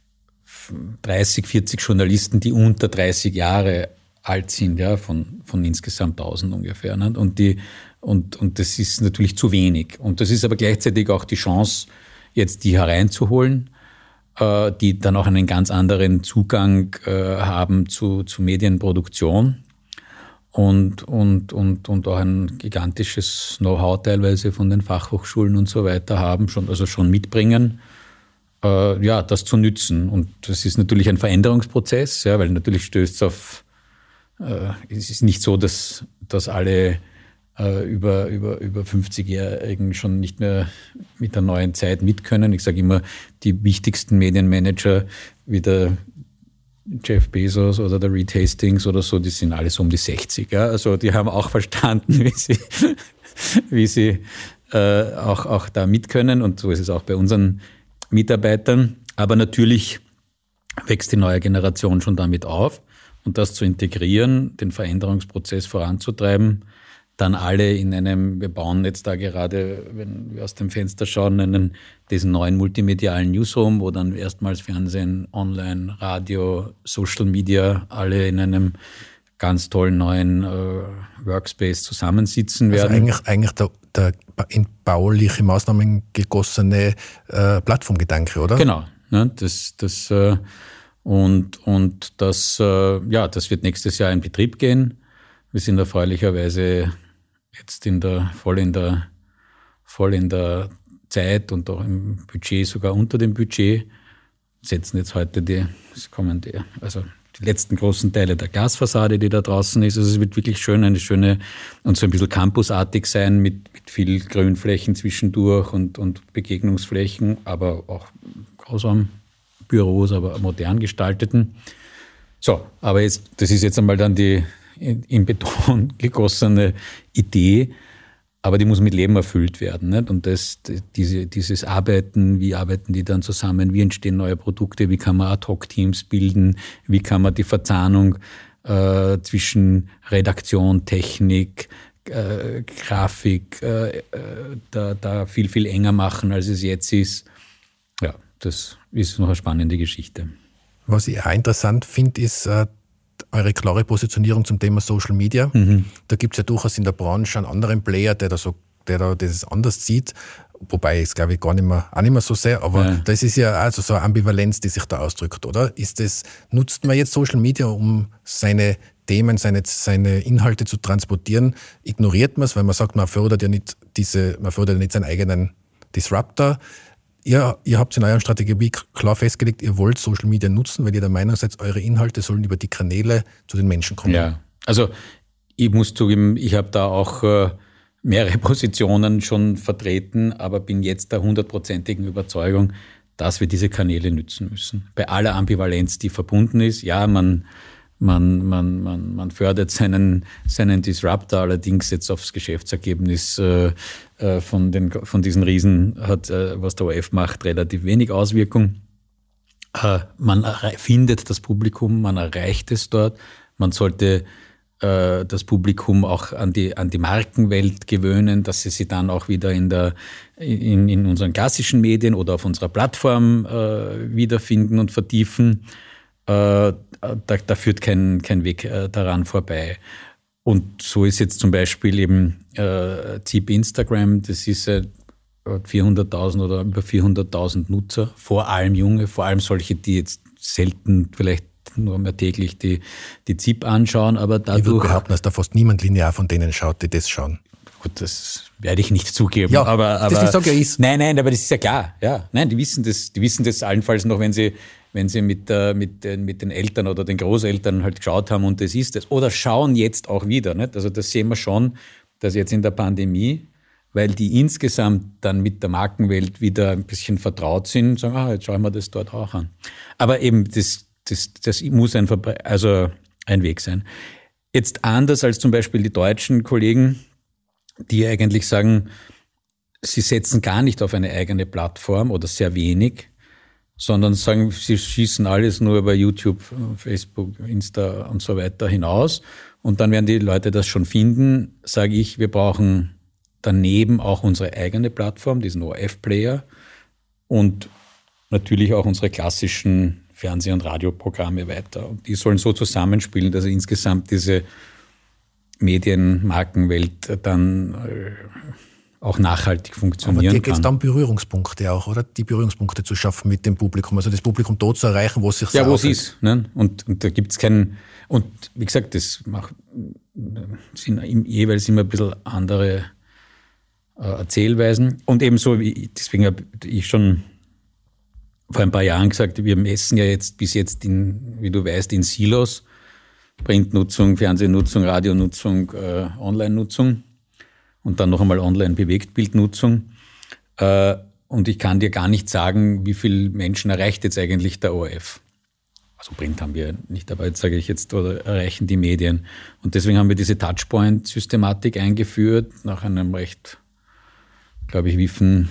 30, 40 Journalisten, die unter 30 Jahre alt sind, ja, von, von insgesamt 1000 ungefähr. Ne? Und, die, und, und das ist natürlich zu wenig. Und das ist aber gleichzeitig auch die Chance, jetzt die hereinzuholen, äh, die dann auch einen ganz anderen Zugang äh, haben zu, zu Medienproduktion und, und, und, und auch ein gigantisches Know-how teilweise von den Fachhochschulen und so weiter haben, schon, also schon mitbringen äh, ja, das zu nützen. Und das ist natürlich ein Veränderungsprozess, ja, weil natürlich stößt es auf, äh, es ist nicht so, dass, dass alle äh, über, über, über 50-Jährigen schon nicht mehr mit der neuen Zeit mitkönnen. Ich sage immer, die wichtigsten Medienmanager wie der Jeff Bezos oder der Reed Hastings oder so, die sind alle so um die 60. Ja? Also die haben auch verstanden, wie sie, wie sie äh, auch, auch da mitkönnen. Und so ist es auch bei unseren Mitarbeitern. Aber natürlich wächst die neue Generation schon damit auf. Und das zu integrieren, den Veränderungsprozess voranzutreiben, dann alle in einem, wir bauen jetzt da gerade, wenn wir aus dem Fenster schauen, einen, diesen neuen multimedialen Newsroom, wo dann erstmals Fernsehen, Online, Radio, Social Media alle in einem ganz tollen neuen äh, Workspace zusammensitzen also werden. Also eigentlich, eigentlich der, der in bauliche Maßnahmen gegossene äh, Plattformgedanke, oder? Genau. Ne, das, das, äh, und und das, äh, ja, das wird nächstes Jahr in Betrieb gehen. Wir sind erfreulicherweise jetzt in der, voll, in der, voll in der Zeit und auch im Budget, sogar unter dem Budget, setzen jetzt heute die, es kommen die, also die letzten großen Teile der Glasfassade, die da draußen ist. Also es wird wirklich schön, eine schöne und so ein bisschen campusartig sein mit, mit viel Grünflächen zwischendurch und, und Begegnungsflächen, aber auch Großraumbüros, aber modern gestalteten. So, aber jetzt, das ist jetzt einmal dann die in Beton gegossene Idee aber die muss mit Leben erfüllt werden. Nicht? Und das, diese, dieses Arbeiten, wie arbeiten die dann zusammen, wie entstehen neue Produkte, wie kann man Ad-Hoc-Teams bilden, wie kann man die Verzahnung äh, zwischen Redaktion, Technik, äh, Grafik äh, äh da, da viel, viel enger machen, als es jetzt ist. Ja, das ist noch eine spannende Geschichte. Was ich auch interessant finde, ist, äh, eure klare Positionierung zum Thema Social Media. Mhm. Da gibt es ja durchaus in der Branche einen anderen Player, der da so, der da das anders sieht. Wobei es glaube ich gar nicht mehr, auch nicht mehr so sehr, aber ja. das ist ja also so eine Ambivalenz, die sich da ausdrückt, oder? Ist das, nutzt man jetzt Social Media, um seine Themen, seine, seine Inhalte zu transportieren? Ignoriert man es, weil man sagt, man fördert ja nicht diese, man fördert ja nicht seinen eigenen Disruptor. Ihr, ihr habt in eurer Strategie klar festgelegt, ihr wollt Social Media nutzen, weil ihr der Meinung seid, eure Inhalte sollen über die Kanäle zu den Menschen kommen. Ja, also ich muss zugeben, ich habe da auch äh, mehrere Positionen schon vertreten, aber bin jetzt der hundertprozentigen Überzeugung, dass wir diese Kanäle nützen müssen. Bei aller Ambivalenz, die verbunden ist. Ja, man, man, man, man, man fördert seinen, seinen Disruptor, allerdings jetzt aufs Geschäftsergebnis äh, äh, von, den, von diesen Riesen hat, äh, was der ORF macht, relativ wenig Auswirkung. Äh, man findet das Publikum, man erreicht es dort. Man sollte das Publikum auch an die, an die Markenwelt gewöhnen, dass sie sie dann auch wieder in, der, in, in unseren klassischen Medien oder auf unserer Plattform wiederfinden und vertiefen. Da, da, führt kein, kein Weg daran vorbei. Und so ist jetzt zum Beispiel eben äh, ZIP Instagram, das ist äh, 400.000 oder über 400.000 Nutzer, vor allem junge, vor allem solche, die jetzt selten vielleicht nur mehr täglich die, die ZIP anschauen, aber dadurch... Ich würde behaupten, dass da fast niemand linear von denen schaut, die das schauen. Gut, das werde ich nicht zugeben. Ja, aber, aber das ist ja ist. Nein, nein, aber das ist ja klar. Ja, nein, die wissen das, die wissen das allenfalls noch, wenn sie wenn sie mit, äh, mit, den, mit den Eltern oder den Großeltern halt geschaut haben und das ist es. Oder schauen jetzt auch wieder. Nicht? Also das sehen wir schon, dass jetzt in der Pandemie, weil die insgesamt dann mit der Markenwelt wieder ein bisschen vertraut sind, sagen, ah, jetzt schauen wir das dort auch an. Aber eben, das, das, das muss ein, also ein Weg sein. Jetzt anders als zum Beispiel die deutschen Kollegen, die eigentlich sagen, sie setzen gar nicht auf eine eigene Plattform oder sehr wenig, sondern sagen, sie schießen alles nur über YouTube, Facebook, Insta und so weiter hinaus. Und dann werden die Leute das schon finden, sage ich, wir brauchen daneben auch unsere eigene Plattform, diesen ORF-Player und natürlich auch unsere klassischen Fernseh- und Radioprogramme weiter. Und die sollen so zusammenspielen, dass insgesamt diese Medienmarkenwelt dann äh, auch nachhaltig funktionieren Aber dir geht es dann Berührungspunkte auch, oder? Die Berührungspunkte zu schaffen mit dem Publikum, also das Publikum dort zu erreichen, wo es sich Ja, wo es ist. Ne? Und, und da gibt es keinen, und wie gesagt, das macht, sind jeweils immer ein bisschen andere äh, Erzählweisen. Und ebenso, wie, deswegen habe ich schon vor ein paar Jahren gesagt, wir messen ja jetzt bis jetzt in, wie du weißt, in Silos. Printnutzung, Fernsehnutzung, Radionutzung, äh, Online-Nutzung und dann noch einmal Online-Bewegtbildnutzung. Äh, und ich kann dir gar nicht sagen, wie viele Menschen erreicht jetzt eigentlich der ORF. Also Print haben wir nicht, aber jetzt sage ich jetzt, oder erreichen die Medien. Und deswegen haben wir diese Touchpoint-Systematik eingeführt, nach einem recht, glaube ich, wiefen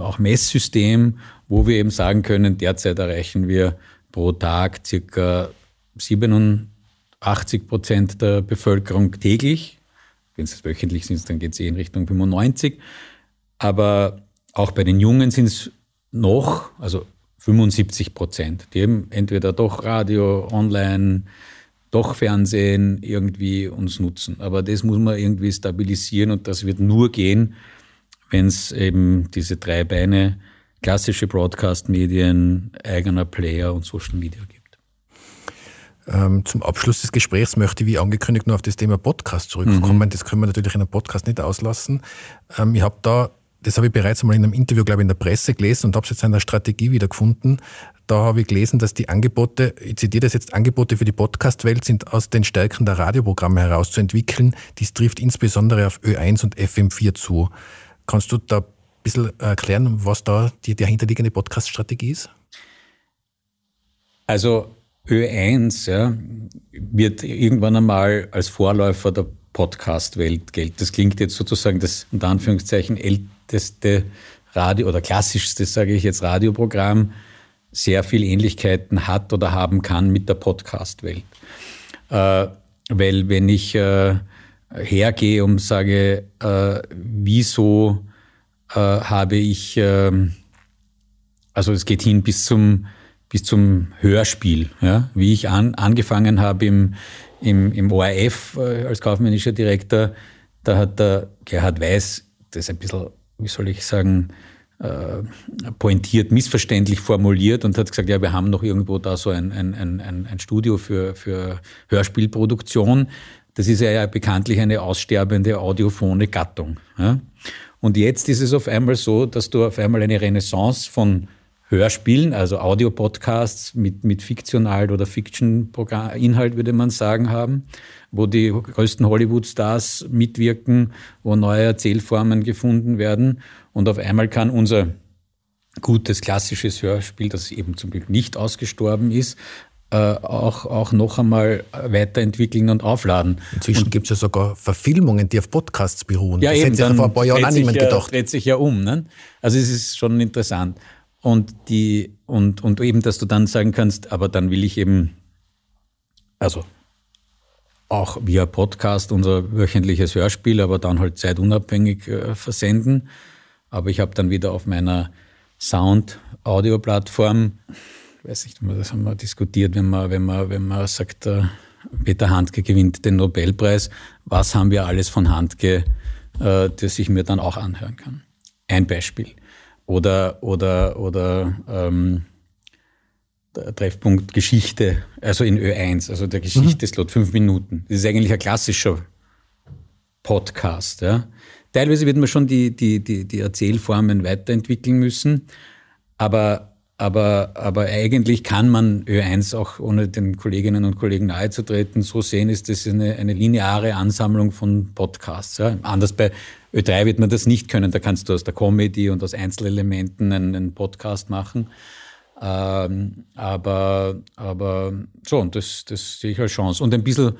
auch Messsystem, wo wir eben sagen können, derzeit erreichen wir pro Tag circa 87 Prozent der Bevölkerung täglich wenn es wöchentlich sind, dann geht es eh in Richtung 95. Aber auch bei den Jungen sind es noch, also 75 Prozent, die eben entweder doch Radio, Online, doch Fernsehen irgendwie uns nutzen. Aber das muss man irgendwie stabilisieren und das wird nur gehen, wenn es eben diese drei Beine, klassische Broadcast-Medien, eigener Player und Social Media gibt. Ähm, zum Abschluss des Gesprächs möchte ich, wie angekündigt, nur auf das Thema Podcast zurückkommen. Mhm. Das können wir natürlich in einem Podcast nicht auslassen. Ähm, ich habe da, das habe ich bereits einmal in einem Interview, glaube ich, in der Presse gelesen und habe es jetzt in der Strategie wiedergefunden. Da habe ich gelesen, dass die Angebote, ich zitiere das jetzt, Angebote für die Podcast-Welt sind aus den Stärken der Radioprogramme herauszuentwickeln. Dies trifft insbesondere auf Ö1 und FM4 zu. Kannst du da ein bisschen erklären, was da die dahinterliegende Podcast-Strategie ist? Also Ö1 ja, wird irgendwann einmal als Vorläufer der Podcast-Welt gelten. Das klingt jetzt sozusagen das unter Anführungszeichen älteste Radio oder klassischste, sage ich jetzt, Radioprogramm sehr viel Ähnlichkeiten hat oder haben kann mit der Podcast-Welt. Äh, weil wenn ich äh, hergehe und sage, äh, wieso äh, habe ich, ähm, also es geht hin bis zum bis zum Hörspiel. Ja? Wie ich an, angefangen habe im, im, im ORF äh, als kaufmännischer Direktor, da hat der Gerhard Weiß das ein bisschen, wie soll ich sagen, äh, pointiert, missverständlich formuliert und hat gesagt, ja, wir haben noch irgendwo da so ein, ein, ein, ein Studio für, für Hörspielproduktion. Das ist ja bekanntlich eine aussterbende audiophone Gattung. Ja? Und jetzt ist es auf einmal so, dass du auf einmal eine Renaissance von Hörspielen, also Audiopodcasts mit, mit fiktional oder Fiction-Inhalt, würde man sagen, haben, wo die größten Hollywood-Stars mitwirken, wo neue Erzählformen gefunden werden. Und auf einmal kann unser gutes klassisches Hörspiel, das eben zum Glück nicht ausgestorben ist, äh, auch, auch noch einmal weiterentwickeln und aufladen. Inzwischen gibt es ja sogar Verfilmungen, die auf Podcasts beruhen. Ja, das eben, hätte sich vor ein paar Jahren auch niemand ja, gedacht. dreht sich ja um. Ne? Also es ist schon interessant. Und, die, und, und eben, dass du dann sagen kannst, aber dann will ich eben, also auch via Podcast unser wöchentliches Hörspiel, aber dann halt zeitunabhängig äh, versenden. Aber ich habe dann wieder auf meiner Sound-Audio-Plattform, weiß nicht, das haben wir diskutiert, wenn man, wenn man, wenn man sagt, äh, Peter Handke gewinnt den Nobelpreis, was haben wir alles von Handke, äh, das ich mir dann auch anhören kann. Ein Beispiel. Oder, oder, oder ähm, Treffpunkt Geschichte, also in Ö1, also der Geschichte-Slot, fünf Minuten. Das ist eigentlich ein klassischer Podcast. Ja. Teilweise wird man schon die, die, die, die Erzählformen weiterentwickeln müssen, aber, aber, aber eigentlich kann man Ö1 auch ohne den Kolleginnen und Kollegen nahezutreten so sehen, ist das eine, eine lineare Ansammlung von Podcasts. Ja. Anders bei Ö3 wird man das nicht können, da kannst du aus der Comedy und aus Einzelelementen einen, einen Podcast machen. Ähm, aber, aber so, und das, das sehe ich als Chance. Und ein bisschen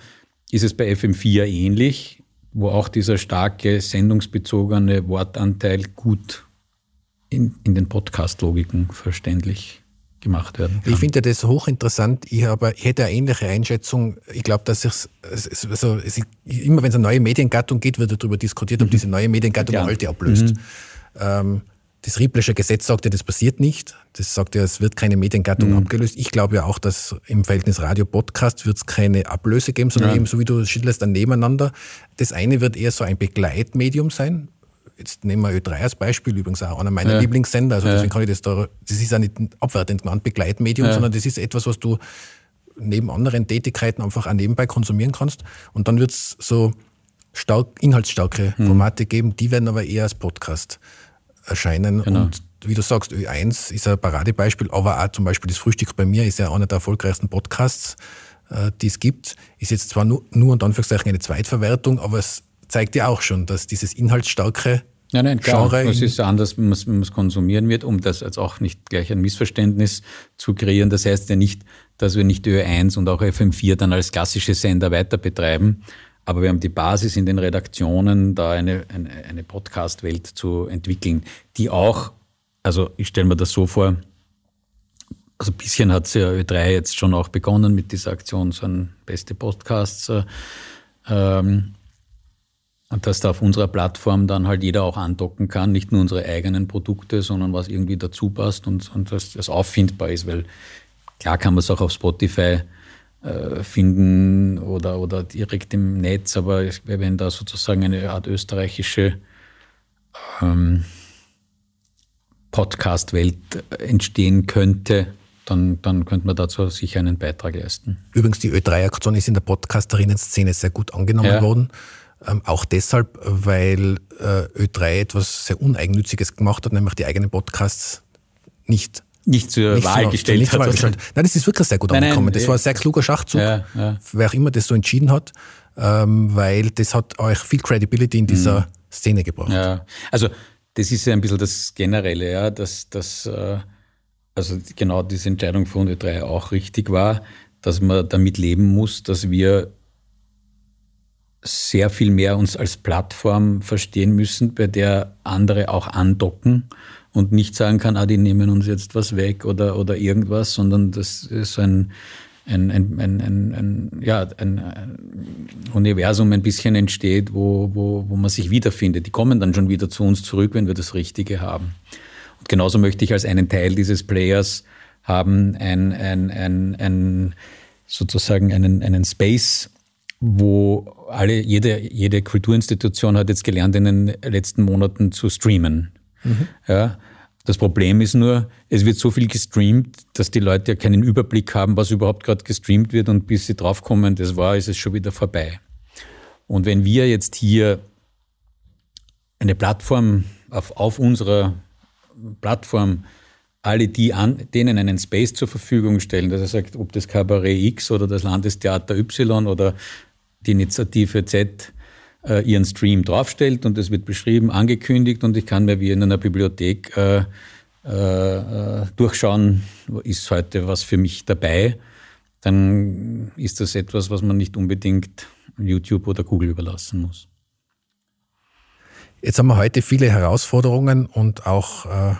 ist es bei FM4 ähnlich, wo auch dieser starke sendungsbezogene Wortanteil gut in, in den Podcast-Logiken verständlich gemacht werden kann. Ich finde das hochinteressant. Ich, habe, ich hätte eine ähnliche Einschätzung. Ich glaube, dass ich, also, es, immer wenn es eine neue Mediengattung geht, wird darüber diskutiert, ob mhm. diese neue Mediengattung ja. alte ablöst. Mhm. Ähm, das Ripplersche Gesetz sagt ja, das passiert nicht. Das sagt ja, es wird keine Mediengattung mhm. abgelöst. Ich glaube ja auch, dass im Verhältnis Radio-Podcast wird es keine Ablöse geben, sondern ja. eben so wie du schilderst, dann nebeneinander. Das eine wird eher so ein Begleitmedium sein. Jetzt nehmen wir Ö3 als Beispiel, übrigens auch einer meiner ja. Lieblingssender. Also deswegen kann ich das da, das ist ja nicht abwertend genannt Begleitmedium, sondern das ist etwas, was du neben anderen Tätigkeiten einfach auch nebenbei konsumieren kannst. Und dann wird es so stark, inhaltsstarke mhm. Formate geben, die werden aber eher als Podcast erscheinen. Genau. Und wie du sagst, Ö1 ist ein Paradebeispiel, aber auch zum Beispiel das Frühstück bei mir ist ja einer der erfolgreichsten Podcasts, äh, die es gibt. Ist jetzt zwar nur, nur unter Anführungszeichen eine Zweitverwertung, aber es zeigt ja auch schon, dass dieses inhaltsstarke Nein, nein, klar. Genre es ist anders, wenn man es konsumieren wird, um das jetzt auch nicht gleich ein Missverständnis zu kreieren. Das heißt ja nicht, dass wir nicht Ö1 und auch FM4 dann als klassische Sender weiter betreiben, aber wir haben die Basis in den Redaktionen, da eine, eine, eine Podcast-Welt zu entwickeln, die auch, also ich stelle mir das so vor, also ein bisschen hat es ja Ö3 jetzt schon auch begonnen mit dieser Aktion, so ein beste Podcasts. Äh, ähm, und dass da auf unserer Plattform dann halt jeder auch andocken kann, nicht nur unsere eigenen Produkte, sondern was irgendwie dazu passt und, und dass das auffindbar ist, weil klar kann man es auch auf Spotify äh, finden oder, oder direkt im Netz, aber wenn da sozusagen eine Art österreichische ähm, Podcast-Welt entstehen könnte, dann, dann könnte man dazu sicher einen Beitrag leisten. Übrigens, die Ö3-Aktion ist in der Podcasterinnen-Szene sehr gut angenommen ja. worden. Ähm, auch deshalb, weil äh, Ö3 etwas sehr Uneigennütziges gemacht hat, nämlich die eigenen Podcasts nicht nicht zur nicht Wahl so, gestellt nicht hat. Wahl gestellt. Nein, das ist wirklich sehr gut nein, angekommen. Nein, das war ein sehr kluger Schachzug, ja, ja. wer auch immer das so entschieden hat, ähm, weil das hat euch viel Credibility in dieser mhm. Szene gebracht. Ja, also das ist ja ein bisschen das Generelle, ja, dass, dass äh, also genau diese Entscheidung von Runde 3 auch richtig war, dass man damit leben muss, dass wir sehr viel mehr uns als Plattform verstehen müssen, bei der andere auch andocken und nicht sagen kann, ah, die nehmen uns jetzt was weg oder, oder irgendwas, sondern das ist so ein, ein, ein, ein, ein, ein ja, ein, ein Universum ein bisschen entsteht, wo, wo, wo man sich wiederfindet. Die kommen dann schon wieder zu uns zurück, wenn wir das Richtige haben. Und genauso möchte ich als einen Teil dieses Players haben, ein, ein, ein, ein sozusagen einen, einen Space, wo alle, jede, jede Kulturinstitution hat jetzt gelernt, in den letzten Monaten zu streamen. Mhm. Ja, das Problem ist nur, es wird so viel gestreamt, dass die Leute ja keinen Überblick haben, was überhaupt gerade gestreamt wird und bis sie draufkommen, das war, ist es schon wieder vorbei. Und wenn wir jetzt hier eine Plattform auf, auf unserer Plattform alle die an, denen einen Space zur Verfügung stellen, dass er sagt, ob das Kabarett X oder das Landestheater Y oder die Initiative Z äh, ihren Stream draufstellt und es wird beschrieben, angekündigt und ich kann mir wie in einer Bibliothek äh, äh, durchschauen, ist heute was für mich dabei. dann ist das etwas, was man nicht unbedingt YouTube oder Google überlassen muss. Jetzt haben wir heute viele Herausforderungen und auch äh,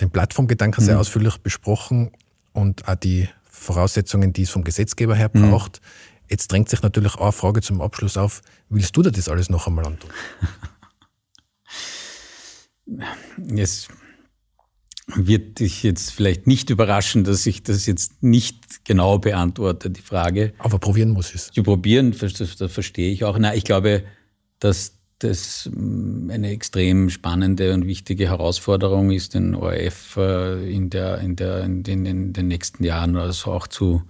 den Plattformgedanken sehr mhm. ausführlich besprochen und auch die Voraussetzungen, die es vom Gesetzgeber her braucht. Mhm. Jetzt drängt sich natürlich auch eine Frage zum Abschluss auf, willst du dir das alles noch einmal antun? Es wird dich jetzt vielleicht nicht überraschen, dass ich das jetzt nicht genau beantworte, die Frage. Aber probieren muss es. Zu probieren, das, das verstehe ich auch. Na, ich glaube, dass das mm, eine extrem spannende und wichtige Herausforderung ist, den ORF äh, in, der, in, der, in, den, in den nächsten Jahren also auch zu,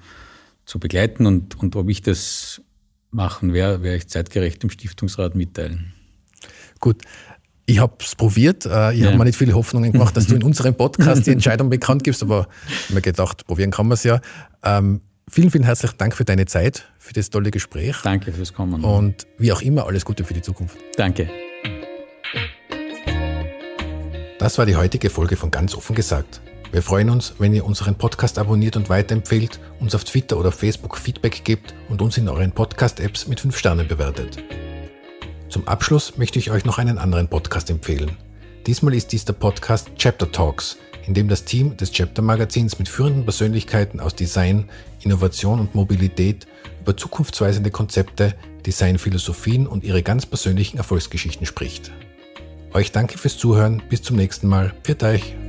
zu begleiten. Und, und ob ich das machen werde, werde ich zeitgerecht im Stiftungsrat mitteilen. Gut. Ich habe es probiert. Äh, ich ja. habe mir nicht viele Hoffnungen gemacht, dass du in unserem Podcast die Entscheidung bekannt gibst, aber ich habe mir gedacht, probieren kann man es ja. Ähm, Vielen, vielen herzlichen Dank für deine Zeit, für das tolle Gespräch. Danke fürs Kommen. Und wie auch immer, alles Gute für die Zukunft. Danke. Das war die heutige Folge von Ganz offen gesagt. Wir freuen uns, wenn ihr unseren Podcast abonniert und weiterempfehlt, uns auf Twitter oder Facebook Feedback gebt und uns in euren Podcast-Apps mit 5 Sternen bewertet. Zum Abschluss möchte ich euch noch einen anderen Podcast empfehlen. Diesmal ist dies der Podcast Chapter Talks, in dem das Team des Chapter Magazins mit führenden Persönlichkeiten aus Design, Innovation und Mobilität über zukunftsweisende Konzepte, Designphilosophien und ihre ganz persönlichen Erfolgsgeschichten spricht. Euch danke fürs Zuhören, bis zum nächsten Mal. Pfiat euch!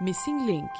Missing Link